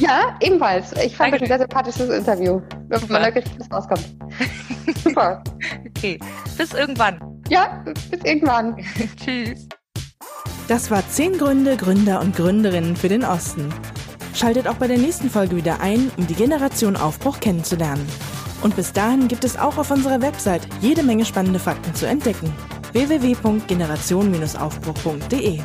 Ja, ebenfalls. Ich fand das ein sehr sympathisches Interview. Wenn man da was rauskommt. Super. Okay, bis irgendwann. Ja, bis irgendwann. Tschüss. Das war 10 Gründe, Gründer und Gründerinnen für den Osten. Schaltet auch bei der nächsten Folge wieder ein, um die Generation Aufbruch kennenzulernen. Und bis dahin gibt es auch auf unserer Website jede Menge spannende Fakten zu entdecken. www.generation-aufbruch.de